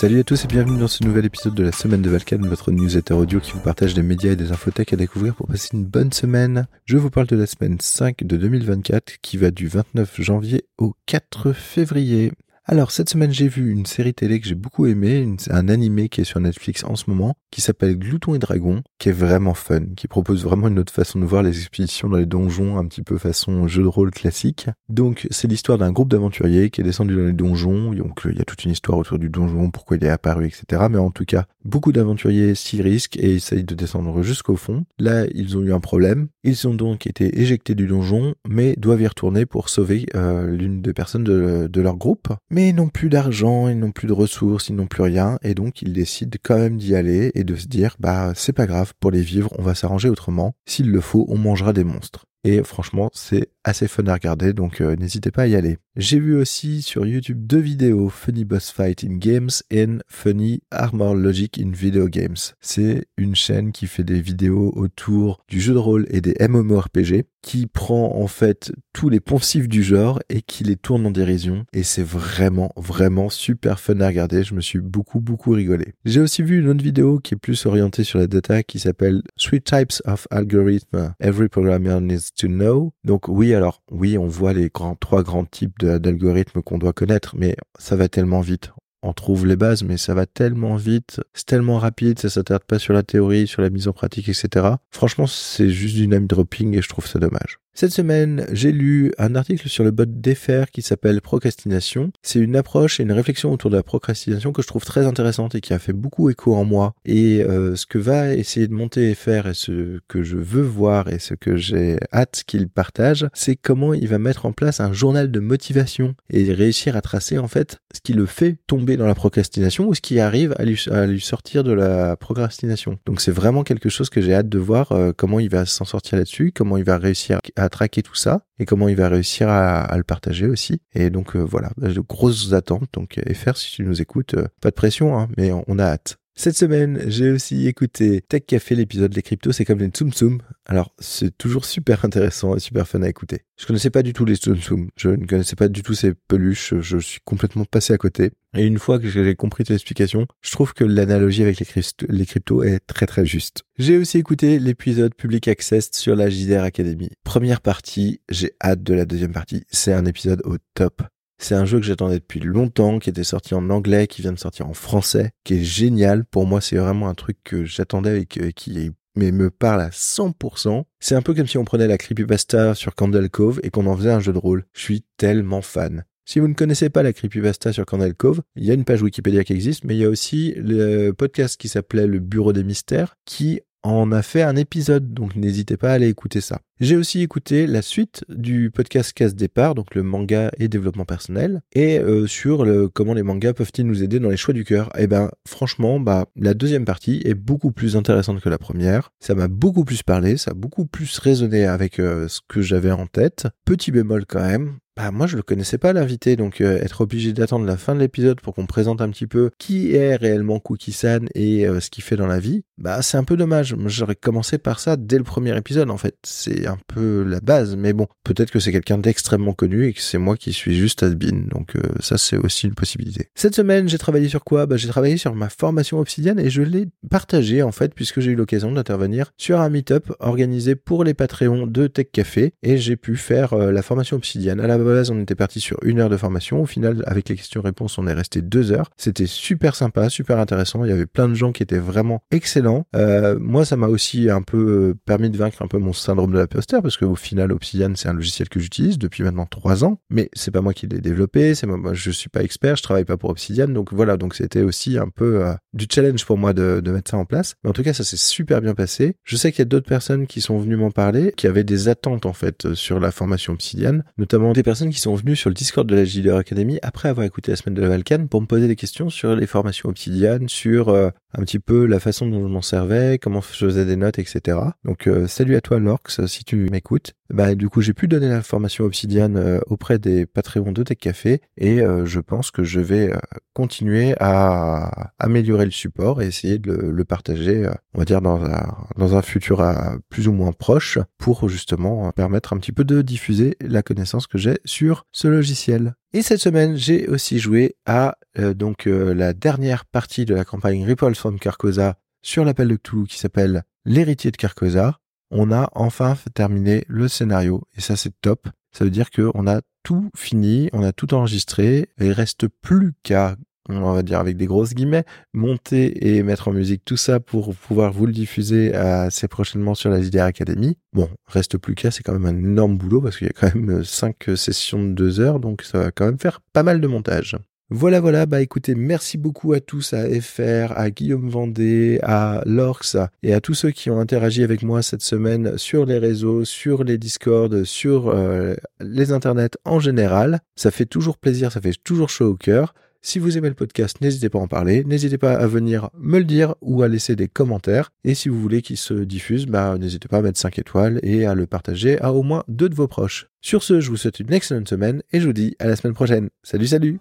Salut à tous et bienvenue dans ce nouvel épisode de la semaine de Valkan, votre newsletter audio qui vous partage des médias et des infothèques à découvrir pour passer une bonne semaine. Je vous parle de la semaine 5 de 2024 qui va du 29 janvier au 4 février. Alors cette semaine j'ai vu une série télé que j'ai beaucoup aimé, un animé qui est sur Netflix en ce moment, qui s'appelle Glouton et Dragon, qui est vraiment fun, qui propose vraiment une autre façon de voir les expéditions dans les donjons, un petit peu façon jeu de rôle classique. Donc c'est l'histoire d'un groupe d'aventuriers qui est descendu dans les donjons, donc il y a toute une histoire autour du donjon, pourquoi il est apparu, etc. Mais en tout cas, beaucoup d'aventuriers s'y risquent et essayent de descendre jusqu'au fond. Là, ils ont eu un problème, ils ont donc été éjectés du donjon, mais doivent y retourner pour sauver euh, l'une des personnes de, leur groupe. Ils n'ont plus d'argent, ils n'ont plus de ressources, ils n'ont plus rien, et donc ils décident quand même d'y aller et de se dire, bah c'est pas grave, pour les vivre, on va s'arranger autrement. S'il le faut, on mangera des monstres. Et franchement, c'est assez fun à regarder, donc euh, n'hésitez pas à y aller. J'ai vu aussi sur YouTube deux vidéos, Funny Boss Fight in Games and Funny Armor Logic in Video Games. C'est une chaîne qui fait des vidéos autour du jeu de rôle et des MMORPG, qui prend en fait tous les poncifs du genre et qui les tourne en dérision. Et c'est vraiment, vraiment super fun à regarder. Je me suis beaucoup, beaucoup rigolé. J'ai aussi vu une autre vidéo qui est plus orientée sur la data qui s'appelle Three Types of Algorithm Every Programmer Needs to Know. Donc oui, alors oui, on voit les trois grands types d'algorithmes qu'on doit connaître, mais ça va tellement vite. On trouve les bases, mais ça va tellement vite, c'est tellement rapide, ça s'attarde pas sur la théorie, sur la mise en pratique, etc. Franchement, c'est juste du name dropping et je trouve ça dommage. Cette semaine, j'ai lu un article sur le bot d'Effer qui s'appelle Procrastination. C'est une approche et une réflexion autour de la procrastination que je trouve très intéressante et qui a fait beaucoup écho en moi. Et euh, ce que va essayer de monter Effer et ce que je veux voir et ce que j'ai hâte qu'il partage, c'est comment il va mettre en place un journal de motivation et réussir à tracer en fait ce qui le fait tomber dans la procrastination ou ce qui arrive à lui, sortir de la procrastination. Donc c'est vraiment quelque chose que j'ai hâte de voir euh, comment il va s'en sortir là-dessus, comment il va réussir à traquer tout ça et comment il va réussir à, le partager aussi. Et donc euh, voilà, de grosses attentes. Donc FR, si tu nous écoutes, euh, pas de pression, hein, mais on a hâte. Cette semaine, j'ai aussi écouté Tech Café, l'épisode Les cryptos, c'est comme les Tsum Tsum. Alors, c'est toujours super intéressant et super fun à écouter. Je connaissais pas du tout les Tsum Tsum. Je ne connaissais pas du tout ces peluches. Je suis complètement passé à côté. Et une fois que j'ai compris tes explications, je trouve que l'analogie avec les, cryptos est très très juste. J'ai aussi écouté l'épisode Public Access sur la JDR Academy. Première partie, j'ai hâte de la deuxième partie. C'est un épisode au top. C'est un jeu que j'attendais depuis longtemps, qui était sorti en anglais, qui vient de sortir en français, qui est génial. Pour moi, c'est vraiment un truc que j'attendais et qui me parle à 100%. C'est un peu comme si on prenait la creepypasta sur Candle Cove et qu'on en faisait un jeu de rôle. Je suis tellement fan. Si vous ne connaissez pas la creepypasta sur Candle Cove, il y a une page Wikipédia qui existe, mais il y a aussi le podcast qui s'appelait Le Bureau des Mystères, qui en a fait un épisode, donc n'hésitez pas à aller écouter ça. J'ai aussi écouté la suite du podcast Casse Départ, donc le manga et développement personnel, et euh, sur le, comment les mangas peuvent-ils nous aider dans les choix du cœur. Et eh ben franchement, bah la deuxième partie est beaucoup plus intéressante que la première. Ça m'a beaucoup plus parlé, ça a beaucoup plus résonné avec euh, ce que j'avais en tête. Petit bémol quand même, bah moi je le connaissais pas l'invité, donc euh, être obligé d'attendre la fin de l'épisode pour qu'on présente un petit peu qui est réellement Cookie-san et ce qu'il fait dans la vie, bah c'est un peu dommage. J'aurais commencé par ça dès le premier épisode en fait. C'est un peu la base, mais bon, peut-être que c'est quelqu'un d'extrêmement connu et que c'est moi qui suis juste admin, donc euh, ça c'est aussi une possibilité. Cette semaine, j'ai travaillé sur quoi? Bah, J'ai travaillé sur ma formation Obsidian et je l'ai partagée en fait, puisque j'ai eu l'occasion d'intervenir sur un meet-up organisé pour les Patreons de Tech Café et j'ai pu faire euh, la formation Obsidian. À la base, on était parti sur une heure de formation, au final, avec les questions-réponses, on est resté deux heures. C'était super sympa, super intéressant, il y avait plein de gens qui étaient vraiment excellents. Euh, moi, ça m'a aussi un peu permis de vaincre un peu mon syndrome de la parce qu'au final Obsidian c'est un logiciel que j'utilise depuis maintenant trois ans, mais c'est pas moi qui l'ai développé, c'est moi, je suis pas expert, je travaille pas pour Obsidian, donc voilà, donc c'était aussi un peu euh, du challenge pour moi de, de, mettre ça en place. Mais en tout cas, ça s'est super bien passé. Je sais qu'il y a d'autres personnes qui sont venues m'en parler, qui avaient des attentes en fait sur la formation Obsidian, notamment des personnes qui sont venues sur le Discord de la JDR Academy après avoir écouté la semaine de la Valkan pour me poser des questions sur les formations Obsidian, sur euh, un petit peu la façon dont je m'en servais, comment je faisais des notes, etc. Donc euh, salut à toi Lorx si tu m'écoutes. Bah, du coup, j'ai pu donner la formation Obsidian euh, auprès des Patreons de Tech Café et euh, je pense que je vais continuer à améliorer le support et essayer de le, partager, on va dire, dans un, dans un futur plus ou moins proche pour justement permettre un petit peu de diffuser la connaissance que j'ai sur ce logiciel. Et cette semaine, j'ai aussi joué à donc la dernière partie de la campagne Ripples from Carcosa sur l'appel de Cthulhu qui s'appelle L'héritier de Carcosa. On a enfin terminé le scénario et ça c'est top. Ça veut dire qu'on a tout fini, on a tout enregistré. Et il reste plus qu'à, on va dire avec des grosses guillemets, monter et mettre en musique tout ça pour pouvoir vous le diffuser assez prochainement sur la JDR Academy. Bon, reste plus qu'à, c'est quand même un énorme boulot parce qu'il y a quand même cinq sessions de deux heures, donc ça va quand même faire pas mal de montage. Voilà, voilà, bah écoutez, merci beaucoup à tous, à FR, à Guillaume Vendée, à Lorx et à tous ceux qui ont interagi avec moi cette semaine sur les réseaux, sur les Discord, sur euh, les internets en général. Ça fait toujours plaisir, ça fait toujours chaud au cœur. Si vous aimez le podcast, n'hésitez pas à en parler, n'hésitez pas à venir me le dire ou à laisser des commentaires. Et si vous voulez qu'il se diffuse, bah, n'hésitez pas à mettre 5 étoiles et à le partager à au moins deux de vos proches. Sur ce, je vous souhaite une excellente semaine et je vous dis à la semaine prochaine. Salut, salut